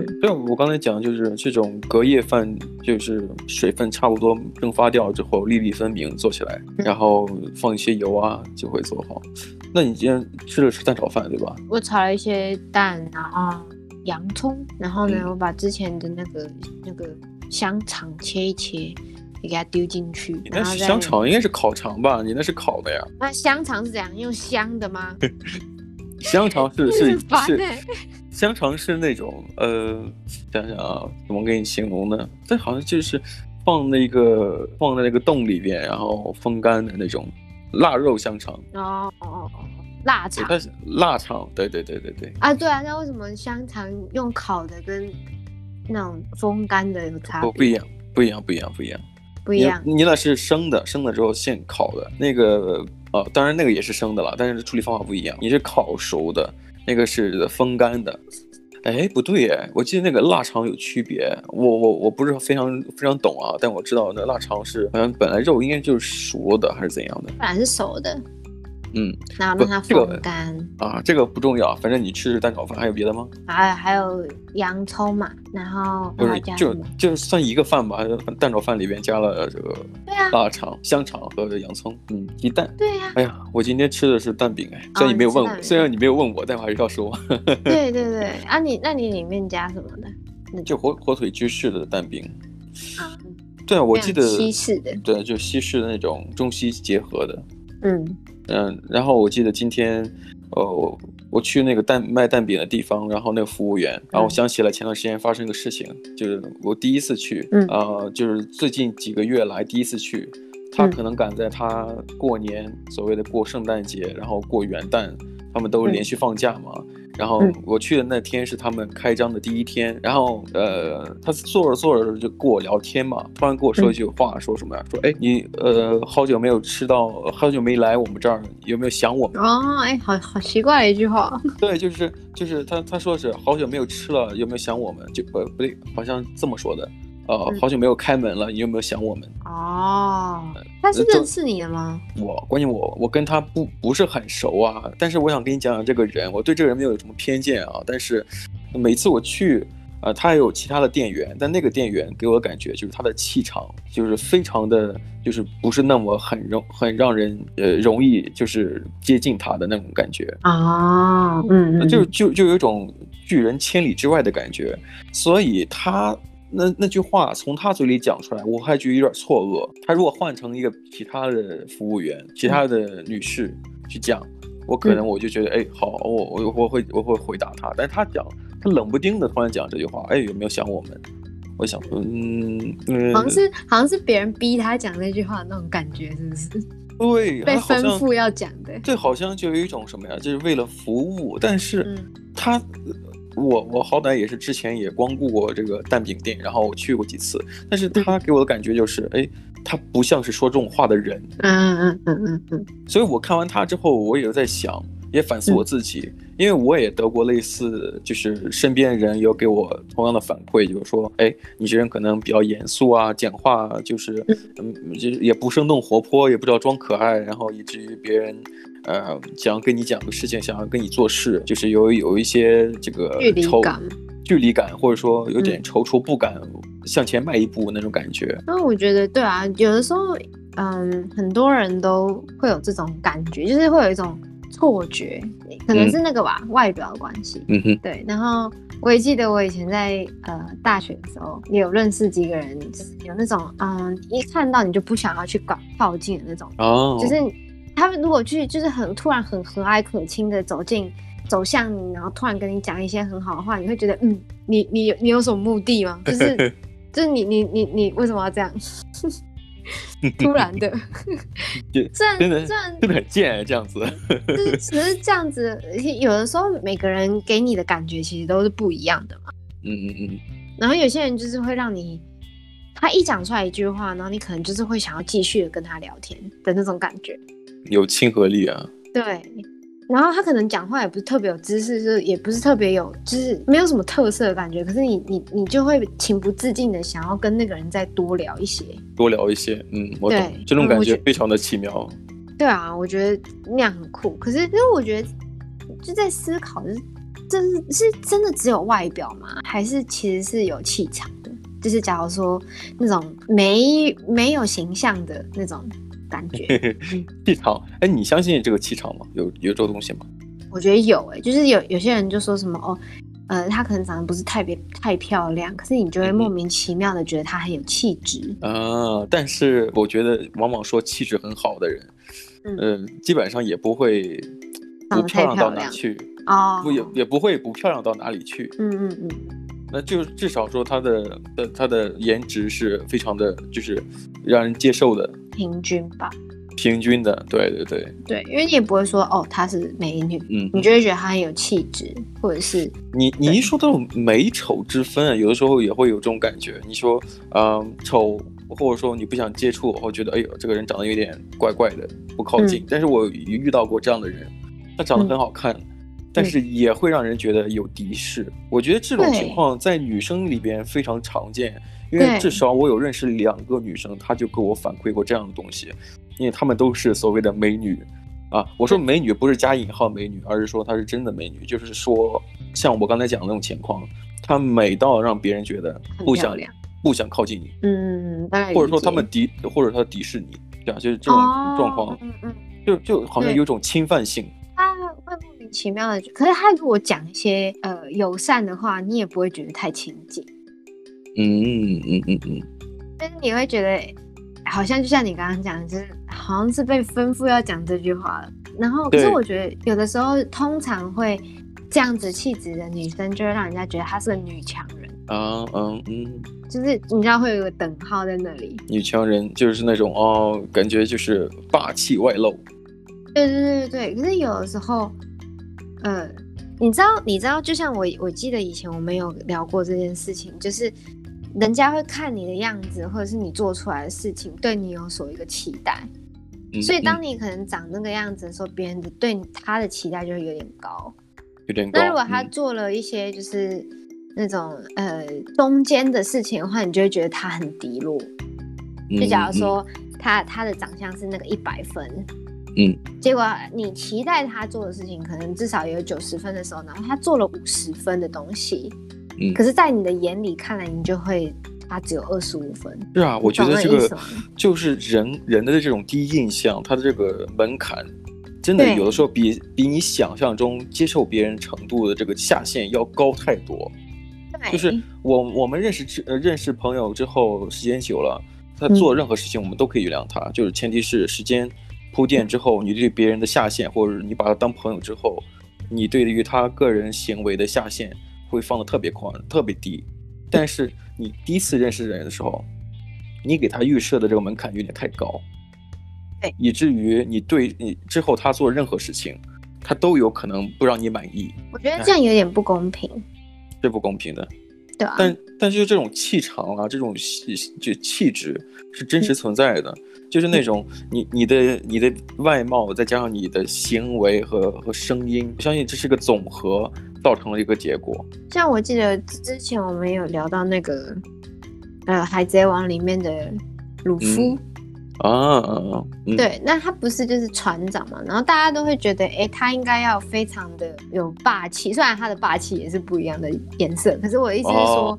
嗯，对，我刚才讲就是这种隔夜饭，就是水分差不多蒸发掉之后，粒粒分明做起来，然后放一些油啊，就会做好。那你今天吃的是蛋炒饭对吧？我炒了一些蛋，然后洋葱，然后呢，嗯、我把之前的那个那个香肠切一切，也给它丢进去。你那是香肠应该是烤肠吧？你那是烤的呀？那香肠是怎样用香的吗？香肠是是 是，香肠是那种呃，想想啊，怎么给你形容呢？这好像就是放那个放在那个洞里边，然后风干的那种腊肉香肠。哦哦哦，腊肠。它是腊肠，对对对对对。啊，对啊，那为什么香肠用烤的跟那种风干的有差别？不不一样，不一样，不一样，不一样，不一样。你，你那是生的，生了之后现烤的那个。呃，当然那个也是生的了，但是处理方法不一样。你是烤熟的，那个是风干的。哎，不对哎，我记得那个腊肠有区别。我我我不是非常非常懂啊，但我知道那腊肠是好像本来肉应该就是熟的还是怎样的？本来是熟的。嗯，然后让它风干、这个、啊，这个不重要，反正你吃蛋炒饭还有别的吗？还有还有洋葱嘛，然后就是就就算一个饭吧，蛋炒饭里边加了这个腊肠、香肠和洋葱，嗯，鸡蛋。对呀、啊。哎呀，我今天吃的是蛋饼哎，虽然你没有问我，哦、虽然你没有问我，但我还是要说。对对对，啊你那你里面加什么的？就火火腿芝士的蛋饼。啊。对啊，我记得西式的。对，就西式的那种中西结合的。嗯。嗯，然后我记得今天，呃，我我去那个蛋卖蛋饼的地方，然后那个服务员，然后我想起了前段时间发生一个事情，就是我第一次去，嗯，呃，就是最近几个月来第一次去，他可能赶在他过年，所谓的过圣诞节，然后过元旦，他们都连续放假嘛。然后我去的那天是他们开张的第一天，然后呃，他坐着坐着就跟我聊天嘛，突然跟我说一句话，说什么呀？说哎，你呃好久没有吃到，好久没来我们这儿，有没有想我们？哦，哎，好好奇怪的一句话。对，就是就是他他说是好久没有吃了，有没有想我们？就呃不对，好像这么说的。呃，好久没有开门了，你有没有想我们？哦，他是认识你的吗？我关键我我跟他不不是很熟啊，但是我想跟你讲讲这个人，我对这个人没有什么偏见啊。但是每次我去，呃，他还有其他的店员，但那个店员给我感觉就是他的气场就是非常的，就是不是那么很容很让人呃容易就是接近他的那种感觉啊，嗯，嗯，就就就有一种拒人千里之外的感觉，所以他。那那句话从他嘴里讲出来，我还觉得有点错愕。他如果换成一个其他的服务员、其他的女士去讲，我可能我就觉得，哎、嗯，好，我我我会我会回答他。但是他讲，他冷不丁的突然讲这句话，哎，有没有想我们？我想说，嗯，嗯好像是好像是别人逼他讲那句话的那种感觉，是不是？对，被吩咐要讲的。这好像就有一种什么呀？就是为了服务，但是他。嗯我我好歹也是之前也光顾过这个蛋饼店，然后我去过几次，但是他给我的感觉就是，哎，他不像是说这种话的人。嗯嗯嗯嗯嗯。所以我看完他之后，我也在想，也反思我自己，因为我也得过类似，就是身边人有给我同样的反馈，就是说，哎，你这人可能比较严肃啊，讲话就是，嗯，就也不生动活泼，也不知道装可爱，然后以至于别人。呃，想要跟你讲个事情，想要跟你做事，就是有有一些这个距离感，距离感，或者说有点踌躇不敢向前迈一步那种感觉。那、嗯、我觉得，对啊，有的时候，嗯，很多人都会有这种感觉，就是会有一种错觉，可能是那个吧，嗯、外表的关系。嗯哼，对。然后我也记得，我以前在呃大学的时候，也有认识几个人，有那种嗯，一看到你就不想要去搞靠近的那种，哦，就是。他们如果去，就是很突然、很和蔼可亲的走进、走向你，然后突然跟你讲一些很好的话，你会觉得，嗯，你你你有什么目的吗？就是 就是你你你你为什么要这样？突然的，这样真的这样真的很贱，这样子。就是只是这样子，有的时候每个人给你的感觉其实都是不一样的嘛。嗯嗯嗯。然后有些人就是会让你，他一讲出来一句话，然后你可能就是会想要继续的跟他聊天的那种感觉。有亲和力啊，对，然后他可能讲话也不是特别有知识，就是也不是特别有，就是没有什么特色的感觉。可是你你你就会情不自禁的想要跟那个人再多聊一些，多聊一些，嗯，我懂，这种感觉非常的奇妙。对啊，我觉得那样很酷。可是因为我觉得就在思考，就是这是是真的只有外表吗？还是其实是有气场的？就是假如说那种没没有形象的那种感觉，气场。哎，你相信这个气场吗？有有这个东西吗？我觉得有哎、欸，就是有有些人就说什么哦，呃，她可能长得不是特别太漂亮，可是你就会莫名其妙的觉得她很有气质啊。但是我觉得往往说气质很好的人，嗯、呃，基本上也不会不漂亮到哪去哦，不也也不会不漂亮到哪里去。嗯嗯嗯。那就至少说他的的他的颜值是非常的，就是让人接受的，平均吧。平均的，对对对对，因为你也不会说哦，她是美女，嗯，你就会觉得她很有气质，或者是你你一说到美丑之分，有的时候也会有这种感觉。你说，嗯，丑，或者说你不想接触，我会觉得，哎呦，这个人长得有点怪怪的，不靠近。嗯、但是我遇到过这样的人，他长得很好看，嗯、但是也会让人觉得有敌视。嗯、我觉得这种情况在女生里边非常常见，因为至少我有认识两个女生，她就给我反馈过这样的东西。因为她们都是所谓的美女，啊，我说美女不是加引号美女，而是说她是真的美女，就是说像我刚才讲的那种情况，她美到让别人觉得不想不想靠近你，嗯，或者说他们敌或者他敌视你，对啊，就是这种状况，哦、嗯嗯，就就好像有种侵犯性，他会莫名其妙的，可是他如果讲一些呃友善的话，你也不会觉得太亲近，嗯嗯嗯嗯嗯，但是你会觉得。好像就像你刚刚讲的，就是好像是被吩咐要讲这句话了。然后，可是我觉得有的时候，通常会这样子气质的女生，就会让人家觉得她是个女强人。啊嗯嗯，就是你知道会有个等号在那里。女强人就是那种哦，感觉就是霸气外露。对对对对，可是有的时候，呃，你知道，你知道，就像我，我记得以前我们有聊过这件事情，就是。人家会看你的样子，或者是你做出来的事情，对你有所一个期待。嗯、所以当你可能长那个样子的时候，别、嗯、人的对他的期待就会有点高，有点高。那如果他做了一些就是那种、嗯、呃中间的事情的话，你就会觉得他很低落。嗯、就假如说他他的长相是那个一百分，嗯，结果你期待他做的事情可能至少也有九十分的时候，然后他做了五十分的东西。嗯，可是，在你的眼里看来，你就会他只有二十五分。是啊，我觉得这个就是人人的这种第一印象，他的这个门槛，真的有的时候比比你想象中接受别人程度的这个下限要高太多。就是我我们认识之呃认识朋友之后，时间久了，他做任何事情我们都可以原谅他，嗯、就是前提是时间铺垫之后，你对别人的下限，或者你把他当朋友之后，你对于他个人行为的下限。会放得特别宽，特别低，但是你第一次认识人的时候，你给他预设的这个门槛有点太高，对，以至于你对你之后他做任何事情，他都有可能不让你满意。我觉得这样有点不公平，是不公平的，对啊。但但是这种气场啊，这种气就气质是真实存在的，嗯、就是那种你你的你的外貌再加上你的行为和和声音，我相信这是个总和。造成了一个结果。像我记得之前我们有聊到那个，呃，《海贼王》里面的鲁夫、嗯、啊，嗯、对，那他不是就是船长嘛？然后大家都会觉得，哎，他应该要非常的有霸气。虽然他的霸气也是不一样的颜色，可是我的意思是说，哦、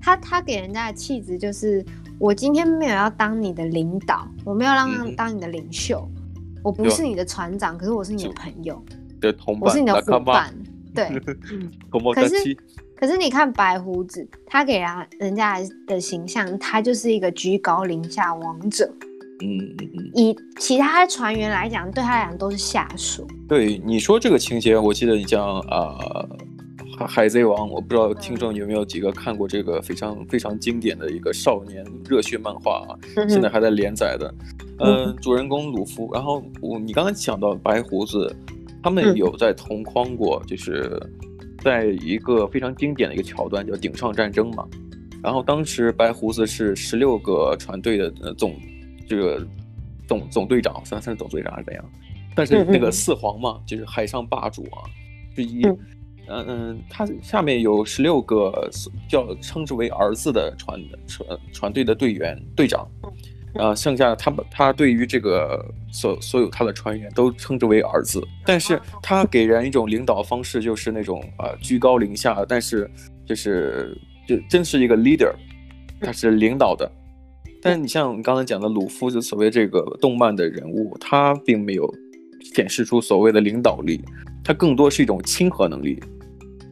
他他给人家的气质就是，我今天没有要当你的领导，我没有让他当你的领袖，嗯、我不是你的船长，可是我是你的朋友，的同伴，我是你的伙伴。对，可是可是你看白胡子，他给人人家的形象，他就是一个居高临下王者。嗯嗯嗯。以其他船员来讲，对他来讲都是下属。对你说这个情节，我记得你像啊，呃《海贼王》，我不知道听众有没有几个看过这个非常非常经典的一个少年热血漫画啊，嗯、现在还在连载的。呃、嗯，主人公鲁夫，然后我你刚刚讲到白胡子。他们有在同框过，就是在一个非常经典的一个桥段，叫顶上战争嘛。然后当时白胡子是十六个船队的总这个总总队长，算算是总队长还是怎样？但是那个四皇嘛，就是海上霸主啊之一。嗯嗯，他下面有十六个叫称之为儿子的船船船队的队员队长。呃，剩下他他对于这个所所有他的船员都称之为儿子，但是他给人一种领导方式，就是那种呃居高临下，但是就是就真是一个 leader，他是领导的。但你像你刚才讲的鲁夫，就所谓这个动漫的人物，他并没有显示出所谓的领导力，他更多是一种亲和能力。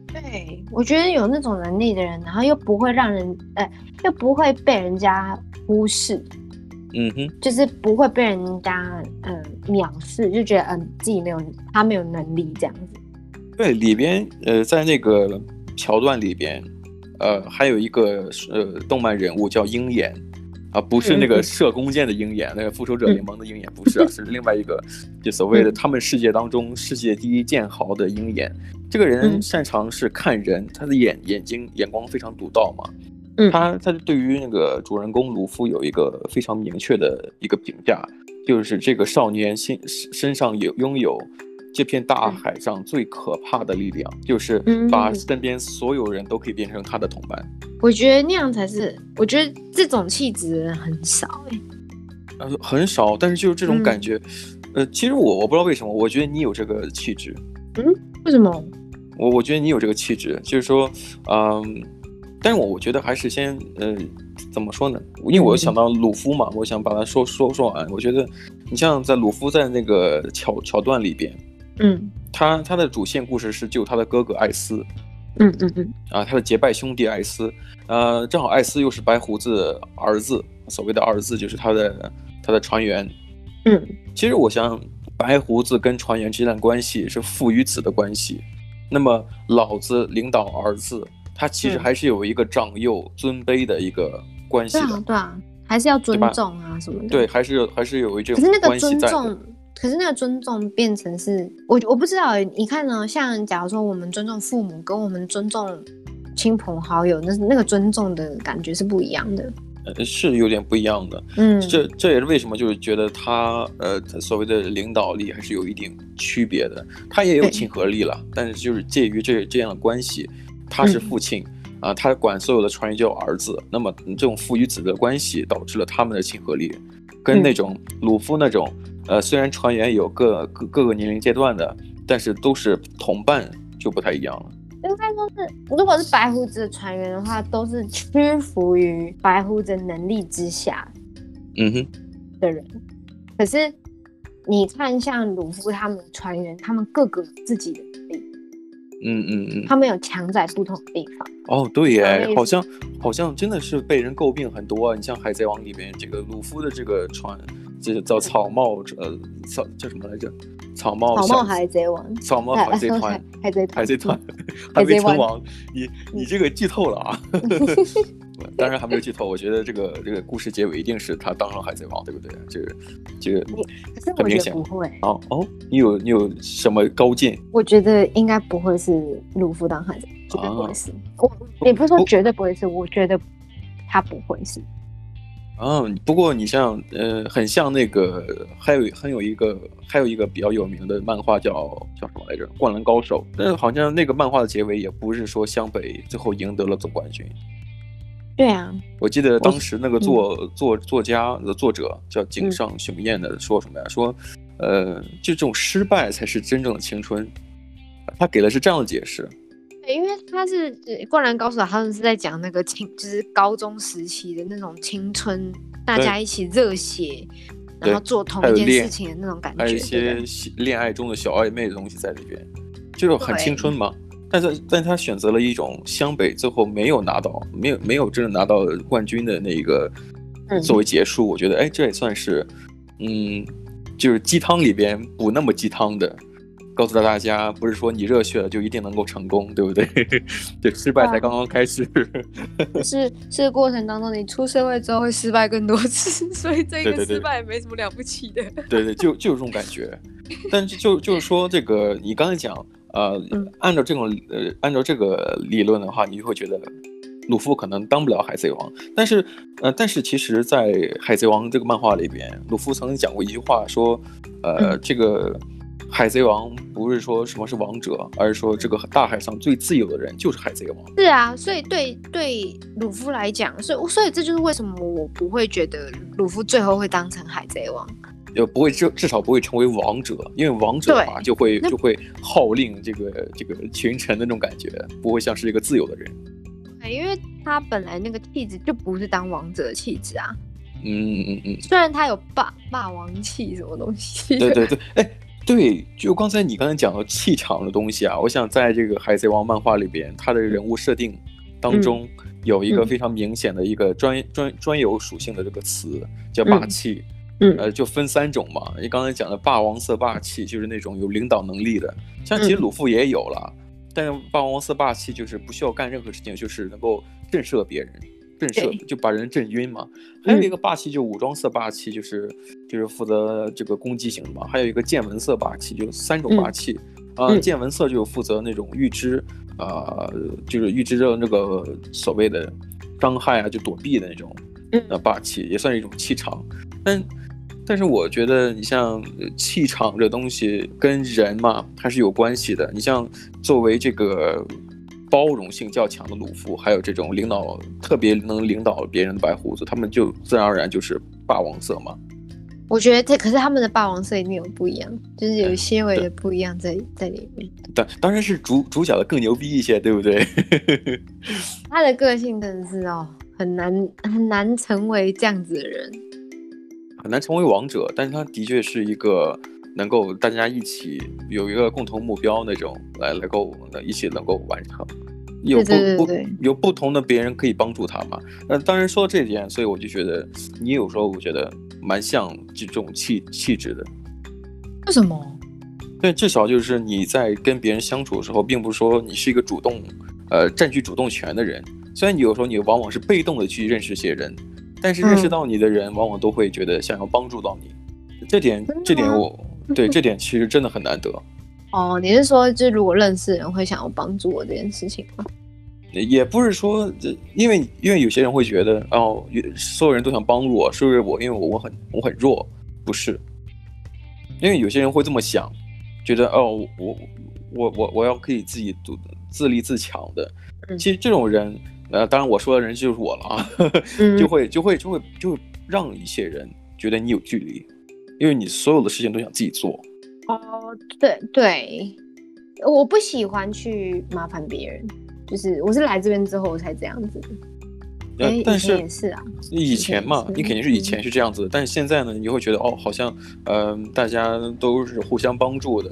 对，我觉得有那种能力的人，然后又不会让人，呃，又不会被人家忽视。嗯哼，就是不会被人家嗯藐视，就觉得嗯自己没有他没有能力这样子。对，里边呃在那个桥段里边，呃还有一个呃动漫人物叫鹰眼啊，不是那个射弓箭的鹰眼，嗯、那个复仇者联盟的鹰眼不是啊，是另外一个就所谓的他们世界当中世界第一剑豪的鹰眼。这个人擅长是看人，他的眼眼睛眼光非常独到嘛。他他对于那个主人公鲁夫有一个非常明确的一个评价，就是这个少年身身上有拥有这片大海上最可怕的力量，就是把身边所有人都可以变成他的同伴。我觉得那样才是，我觉得这种气质很少哎，呃，很少，但是就是这种感觉，呃，其实我我不知道为什么，我觉得你有这个气质。嗯，为什么？我我觉得你有这个气质，就是说，嗯。但是我我觉得还是先，呃，怎么说呢？因为我想到鲁夫嘛，我想把它说说说完。我觉得，你像在鲁夫在那个桥桥段里边，嗯，他他的主线故事是救他的哥哥艾斯，嗯嗯嗯，啊，他的结拜兄弟艾斯，呃，正好艾斯又是白胡子儿子，所谓的儿子就是他的他的船员，嗯，其实我想白胡子跟船员之间的关系是父与子的关系，那么老子领导儿子。他其实还是有一个长幼尊卑的一个关系的，对啊，对啊，还是要尊重啊什么的。对，还是有，还是有一种。可是那个尊重，可是那个尊重变成是，我我不知道，你看呢？像假如说我们尊重父母，跟我们尊重亲朋好友，那那个尊重的感觉是不一样的。呃，是有点不一样的。嗯，这这也是为什么就是觉得他呃所谓的领导力还是有一定区别的。他也有亲和力了，但是就是介于这这样的关系。他是父亲，啊、呃，他管所有的船员叫儿子。那么这种父与子的关系导致了他们的亲和力，跟那种鲁夫那种，呃，虽然船员有各各各个年龄阶段的，但是都是同伴，就不太一样了。应该说是，如果是白胡子的船员的话，都是屈服于白胡子能力之下，嗯哼，的人。可是你看，像鲁夫他们船员，他们各个自己的。嗯嗯嗯，他们有强在不同的地方。哦，对耶，好像好像真的是被人诟病很多啊。你像《海贼王》里边这个鲁夫的这个船，这个叫草帽，呃，草叫什么来着？草帽草帽海贼王，草帽海贼团，海贼海贼团，还没称王。你你这个剧透了啊！当然还没有剧透，我觉得这个这个故事结尾一定是他当上海贼王，对不对？就是这个很明显不会。哦哦，你有你有什么高见？我觉得应该不会是鲁夫当海贼，绝对不会是。我也不是说绝对不会是，我觉得他不会是。嗯，不过你像呃，很像那个，还有很有一个还有一个比较有名的漫画叫叫什么来着？《灌篮高手》。但是好像那个漫画的结尾也不是说湘北最后赢得了总冠军。对啊，我记得当时那个作作作家的作者叫井上雄彦的说什么呀？说，呃，就这种失败才是真正的青春。他给的是这样的解释。对，因为他是《灌篮高手》，他们是在讲那个青，就是高中时期的那种青春，大家一起热血，然后做同一件事情的那种感觉。还有一些恋爱中的小暧昧的东西在里边，就是很青春嘛。但是，但他选择了一种湘北最后没有拿到，没有没有真正拿到冠军的那一个作为结束。嗯、我觉得，哎，这也算是，嗯，就是鸡汤里边补那么鸡汤的，告诉了大家，不是说你热血了就一定能够成功，对不对？对，失败才刚刚开始。啊、是是过程当中，你出社会之后会失败更多次，所以这个失败也没什么了不起的。对对，对，就就有这种感觉。但是就就是说，这个你刚才讲。呃，按照这种呃，按照这个理论的话，你就会觉得鲁夫可能当不了海贼王。但是，呃，但是其实，在海贼王这个漫画里边，鲁夫曾经讲过一句话，说，呃，这个海贼王不是说什么是王者，而是说这个大海上最自由的人就是海贼王。是啊，所以对对鲁夫来讲，所以所以这就是为什么我不会觉得鲁夫最后会当成海贼王。就不会至至少不会成为王者，因为王者的话就会就会号令这个这个群臣的那种感觉，不会像是一个自由的人。对因为他本来那个气质就不是当王者的气质啊。嗯嗯嗯。虽然他有霸霸王气什么东西。对对 对，哎，对，就刚才你刚才讲到气场的东西啊，我想在这个海贼王漫画里边，他的人物设定当中有一个非常明显的一个专专专有属性的这个词，叫霸气。嗯嗯，呃，就分三种嘛。你刚才讲的霸王色霸气，就是那种有领导能力的，像其实鲁夫也有了，嗯、但是霸王色霸气就是不需要干任何事情，就是能够震慑别人，震慑就把人震晕嘛。还有一个霸气就武装色霸气，就是就是负责这个攻击型的嘛。还有一个见闻色霸气，就三种霸气啊。呃、见闻色就负责那种预知啊、呃，就是预知着那个所谓的伤害啊，就躲避的那种呃霸气，也算是一种气场，但。但是我觉得，你像气场这东西跟人嘛，还是有关系的。你像作为这个包容性较强的鲁夫，还有这种领导特别能领导别人的白胡子，他们就自然而然就是霸王色嘛。我觉得这可是他们的霸王色一定有不一样，就是有些微的不一样在在里面。当当然是主主角的更牛逼一些，对不对？他的个性真的是哦，很难很难成为这样子的人。很难成为王者，但是他的确是一个能够大家一起有一个共同目标那种，来来够一起能够完成。有不不有不同的别人可以帮助他嘛？那当然说到这点，所以我就觉得你有时候我觉得蛮像这种气气质的。为什么？对，至少就是你在跟别人相处的时候，并不是说你是一个主动呃占据主动权的人。虽然你有时候你往往是被动的去认识一些人。但是认识到你的人，往往都会觉得想要帮助到你，嗯、这点这点我对这点其实真的很难得。哦，你是说，就如果认识人会想要帮助我这件事情吗？也不是说，因为因为有些人会觉得，哦，所有人都想帮助我，是不是我？因为我我很我很弱，不是。因为有些人会这么想，觉得哦，我我我我要可以自己独自立自强的。其实这种人。呃，当然我说的人就是我了啊，嗯、就会就会就会就让一些人觉得你有距离，因为你所有的事情都想自己做。哦，对对，我不喜欢去麻烦别人，就是我是来这边之后我才这样子。呃，但是也是啊，以前嘛，你肯定是以前是这样子，嗯、但是现在呢，你会觉得哦，好像嗯、呃，大家都是互相帮助的。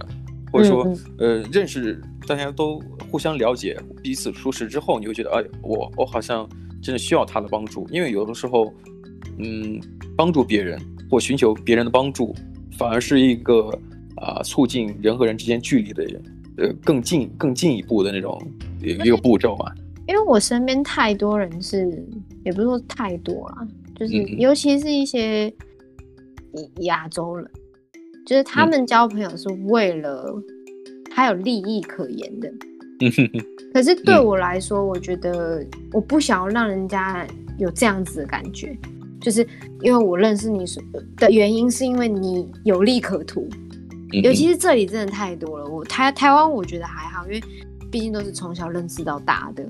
或者说，呃，认识大家都互相了解，彼此熟识之后，你会觉得，哎，我我好像真的需要他的帮助，因为有的时候，嗯，帮助别人或寻求别人的帮助，反而是一个啊、呃，促进人和人之间距离的，呃，更近更进一步的那种一个步骤嘛。因为我身边太多人是，也不是说太多啦，就是尤其是一些亚洲人。就是他们交朋友是为了他有利益可言的，嗯、可是对我来说，我觉得我不想要让人家有这样子的感觉，就是因为我认识你的原因是因为你有利可图，尤其是这里真的太多了。我台台湾我觉得还好，因为毕竟都是从小认识到大的。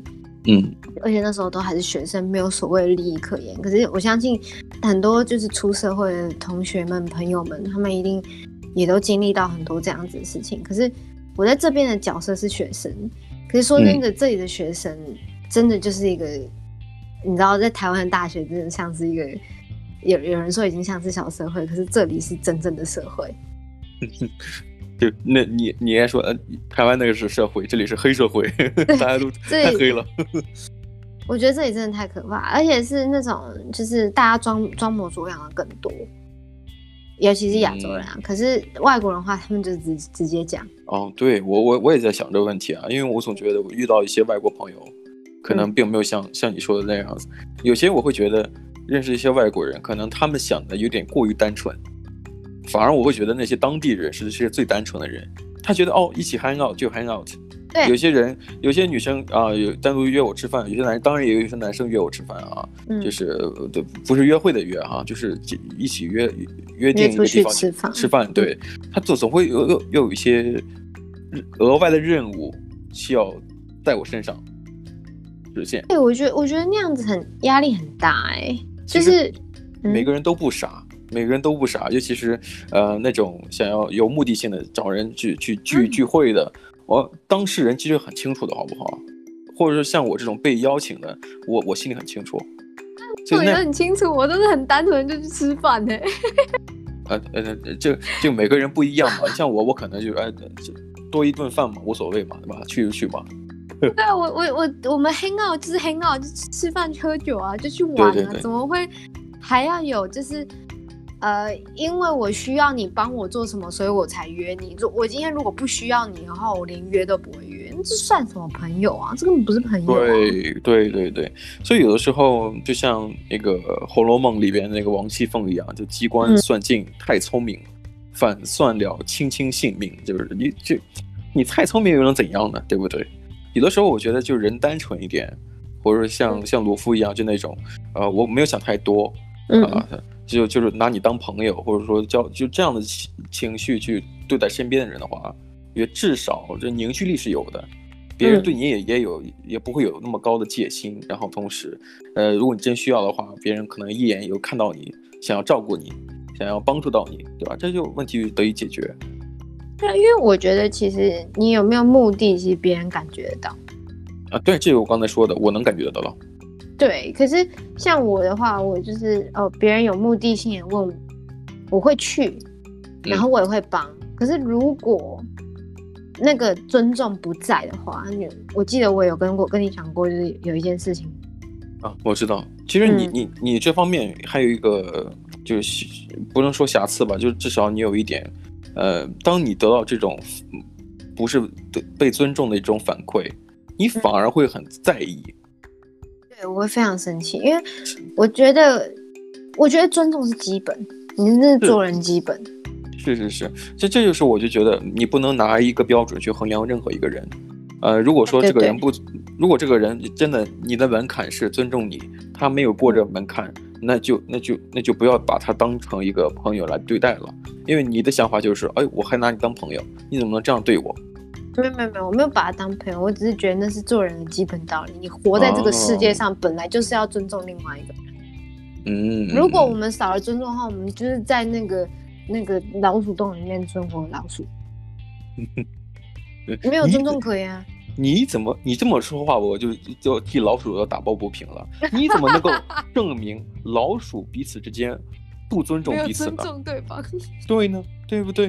嗯，而且那时候都还是学生，没有所谓的利益可言。可是我相信很多就是出社会的同学们、朋友们，他们一定也都经历到很多这样子的事情。可是我在这边的角色是学生，可是说真的，这里的学生真的就是一个，嗯、你知道，在台湾的大学真的像是一个，有有人说已经像是小社会，可是这里是真正的社会。就那你你还说，呃，台湾那个是社会，这里是黑社会，大家都太黑了。我觉得这里真的太可怕，而且是那种就是大家装装模作样的更多，尤其是亚洲人啊。嗯、可是外国人的话，他们就直直接讲。哦，对我我我也在想这个问题啊，因为我总觉得我遇到一些外国朋友，可能并没有像、嗯、像你说的那样子。有些我会觉得认识一些外国人，可能他们想的有点过于单纯。反而我会觉得那些当地人是是最单纯的人，他觉得哦，一起 hang out 就 hang out，对，有些人，有些女生啊，有单独约我吃饭，有些男当然也有一些男生约我吃饭啊，嗯、就是对，不是约会的约哈、啊，就是一起约约定一个地方吃饭，吃饭。对，他总总会有有又有一些额外的任务需要在我身上实现。对，我觉得我觉得那样子很压力很大哎，就是每个人都不傻。嗯每个人都不傻，尤其是呃那种想要有目的性的找人去去聚聚会的，我当事人其实很清楚的，好不好？或者说像我这种被邀请的，我我心里很清楚。我觉得很清楚，我都是很单纯就去吃饭的。呃呃，就就每个人不一样嘛。像我，我可能就哎，多一顿饭嘛，无所谓嘛，对吧？去就去嘛。对啊，我我我我们 hang out 就是 hang out，就吃饭喝酒啊，就去玩啊，对对对，怎么会还要有就是？呃，因为我需要你帮我做什么，所以我才约你。我今天如果不需要你的话，我连约都不会约。这算什么朋友啊？这根本不是朋友啊。对对对对，所以有的时候就像那个《红楼梦》里边那个王熙凤一样，就机关算尽太聪明，嗯、反算了卿卿性命。就是你就你太聪明又能怎样呢？对不对？有的时候我觉得就人单纯一点，或者像、嗯、像罗夫一样，就那种呃，我没有想太多。啊、呃，就就是拿你当朋友，或者说叫就这样的情情绪去对待身边的人的话，也至少这凝聚力是有的，别人对你也也有、嗯、也不会有那么高的戒心。然后同时，呃，如果你真需要的话，别人可能一眼有看到你，想要照顾你，想要帮助到你，对吧？这就问题得以解决。对，因为我觉得其实你有没有目的，其实别人感觉得到。啊，对，这个我刚才说的，我能感觉得到。对，可是像我的话，我就是哦，别人有目的性的问我，我会去，然后我也会帮。嗯、可是如果那个尊重不在的话，你我记得我有跟过跟你讲过，就是有一件事情啊，我知道。其实你、嗯、你你这方面还有一个，就是不能说瑕疵吧，就是至少你有一点，呃，当你得到这种不是被尊重的一种反馈，你反而会很在意。嗯对，我会非常生气，因为我觉得，我觉得尊重是基本，你是做人基本。是是是，这这就是我就觉得你不能拿一个标准去衡量任何一个人。呃，如果说这个人不，对对对，如果这个人真的你的门槛是尊重你，他没有过这门槛，那就那就那就不要把他当成一个朋友来对待了，因为你的想法就是，哎，我还拿你当朋友，你怎么能这样对我？没有没有没有，我没有把他当朋友，我只是觉得那是做人的基本道理。你活在这个世界上，本来就是要尊重另外一个人。嗯，如果我们少了尊重的话，我们就是在那个那个老鼠洞里面生活老鼠。没有尊重可言啊！你怎么你这么说话，我就就替老鼠要打抱不平了。你怎么能够证明老鼠彼此之间？不尊重彼此呢？尊重对方，对呢，对不对？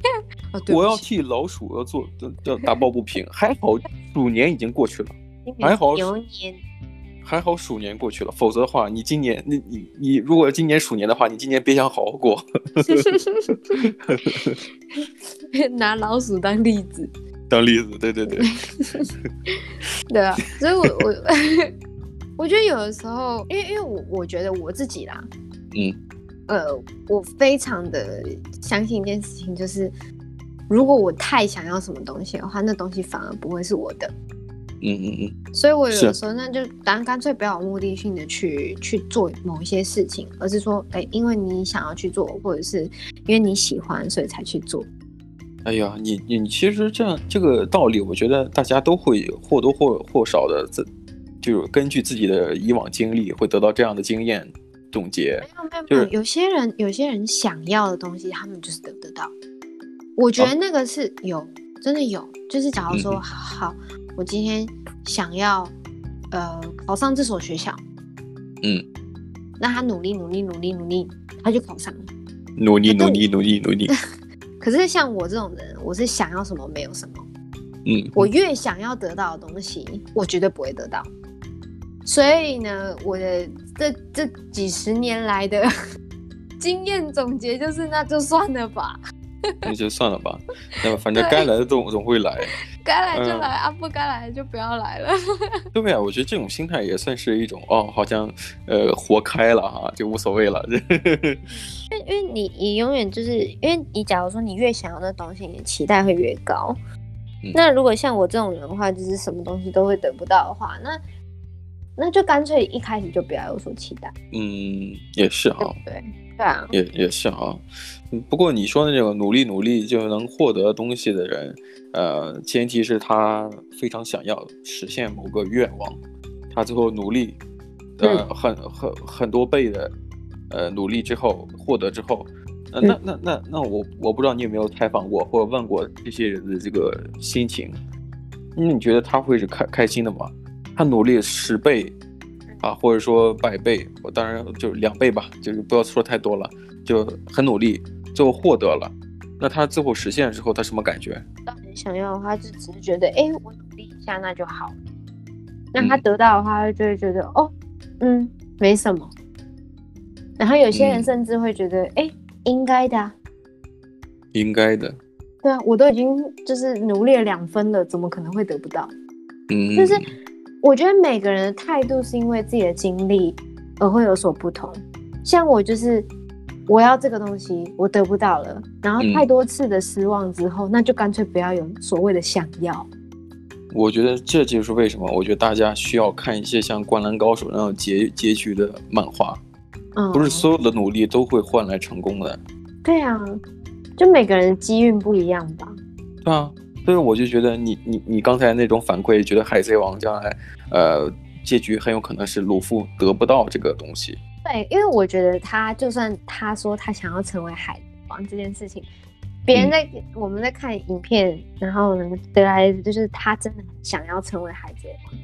哦、我要替老鼠要做要打抱不平。还好鼠年已经过去了，还好牛年，还好鼠年过去了，否则的话，你今年你你你如果今年鼠年的话，你今年别想好好过。拿老鼠当例子，当例子，对对对，对啊，所以我我我觉得有的时候，因为因为我我觉得我自己啦，嗯。呃，我非常的相信一件事情，就是如果我太想要什么东西的话，那东西反而不会是我的。嗯嗯嗯。所以我有的时候那就当干脆不要有目的性的去去做某一些事情，而是说，哎，因为你想要去做，或者是因为你喜欢，所以才去做。哎呀，你你其实这样这个道理，我觉得大家都会或多或或少的，自就是根据自己的以往经历，会得到这样的经验。总结，没有没有没有，有些人有些人想要的东西，他们就是得得到。我觉得那个是有，啊、真的有。就是假如说，嗯、好，我今天想要呃考上这所学校，嗯，那他努力努力努力努力，他就考上了。努力努力努力努力。可是像我这种人，我是想要什么没有什么。嗯，我越想要得到的东西，我绝对不会得到。所以呢，我的这这几十年来的 经验总结就是，那就算了吧。那就算了吧，那么反正该来的总总会来，该来就来、嗯、啊，不该来就不要来了。对呀，我觉得这种心态也算是一种哦，好像呃活开了哈，就无所谓了。因因为你你永远就是因为你假如说你越想要的东西，你的期待会越高。嗯、那如果像我这种人的话，就是什么东西都会得不到的话，那那就干脆一开始就不要有所期待。嗯，也是啊。对对啊，也也是啊。不过你说的那种努力努力就能获得东西的人，呃，前提是他非常想要实现某个愿望，他最后努力，呃，嗯、很很很多倍的，呃，努力之后获得之后。呃、那那那那我我不知道你有没有采访过或者问过这些人的这个心情，那你觉得他会是开开心的吗？他努力十倍，啊，或者说百倍，我当然就是两倍吧，就是不要说太多了，就很努力，最后获得了，那他最后实现之后，他什么感觉？当然想要的话，就只是觉得，哎，我努力一下那就好。那他得到的话，就会觉得，嗯、哦，嗯，没什么。然后有些人甚至会觉得，哎、嗯。应该的、啊，应该的，对啊，我都已经就是努力了两分了，怎么可能会得不到？嗯，就是我觉得每个人的态度是因为自己的经历而会有所不同。像我就是我要这个东西，我得不到了，然后太多次的失望之后，嗯、那就干脆不要有所谓的想要。我觉得这就是为什么，我觉得大家需要看一些像《灌篮高手》那种结结局的漫画。嗯不是所有的努力都会换来成功的。对啊，就每个人机运不一样吧。对啊，所以我就觉得你你你刚才那种反馈，觉得海贼王将来呃结局很有可能是鲁夫得不到这个东西。对，因为我觉得他就算他说他想要成为海贼王这件事情，别人在、嗯、我们在看影片，然后呢得来就是他真的很想要成为海贼王。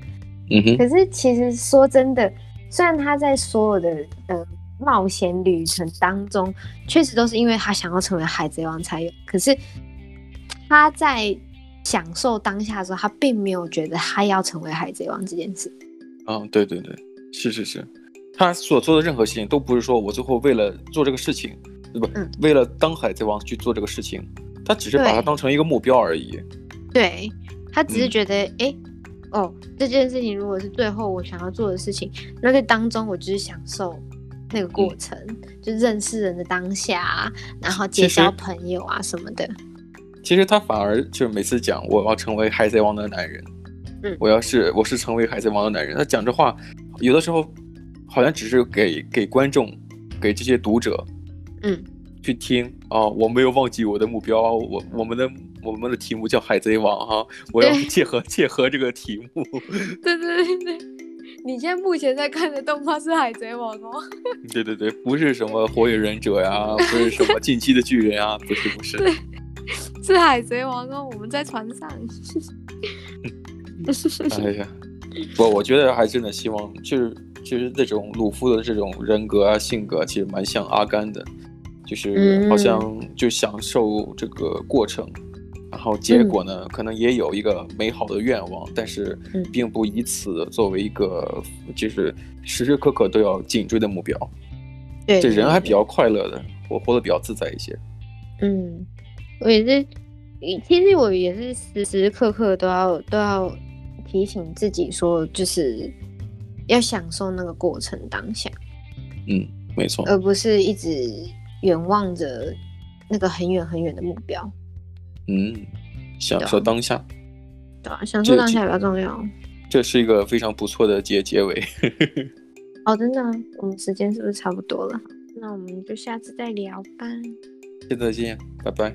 嗯哼。可是其实说真的，虽然他在所有的呃。冒险旅程当中，确实都是因为他想要成为海贼王才有。可是他在享受当下的时候，他并没有觉得他要成为海贼王这件事。嗯，对对对，是是是，他所做的任何事情都不是说我最后为了做这个事情，不，嗯，为了当海贼王去做这个事情，他只是把它当成一个目标而已。对，他只是觉得，哎、哦，这件事情如果是最后我想要做的事情，那在当中我就是享受。那个过程、嗯、就认识人的当下，然后结交朋友啊什么的。其实他反而就是每次讲我要成为海贼王的男人，嗯，我要是我是成为海贼王的男人，他讲这话有的时候好像只是给给观众，给这些读者，嗯，去听啊，我没有忘记我的目标，我我们的我们的题目叫海贼王哈，我要切合切合这个题目，对对对对。你现在目前在看的动画是《海贼王》哦？对对对，不是什么《火影忍者》呀，不是什么《进击的巨人》啊，不是不是，对，是《海贼王》哦。我们在船上。哎呀，不，我觉得还真的希望，就是就是那种鲁夫的这种人格啊、性格，其实蛮像阿甘的，就是好像就享受这个过程。然后结果呢，嗯、可能也有一个美好的愿望，但是并不以此作为一个就是时时刻刻都要紧追的目标。对，这人还比较快乐的，我活得比较自在一些。嗯，我也是，其实我也是时时刻刻都要都要提醒自己说，就是要享受那个过程当下。嗯，没错，而不是一直远望着那个很远很远的目标。嗯，享受当下，对啊，享受当下比较重要。这是一个非常不错的结结尾。哦，真的，我们时间是不是差不多了？那我们就下次再聊吧。下次再见，拜拜。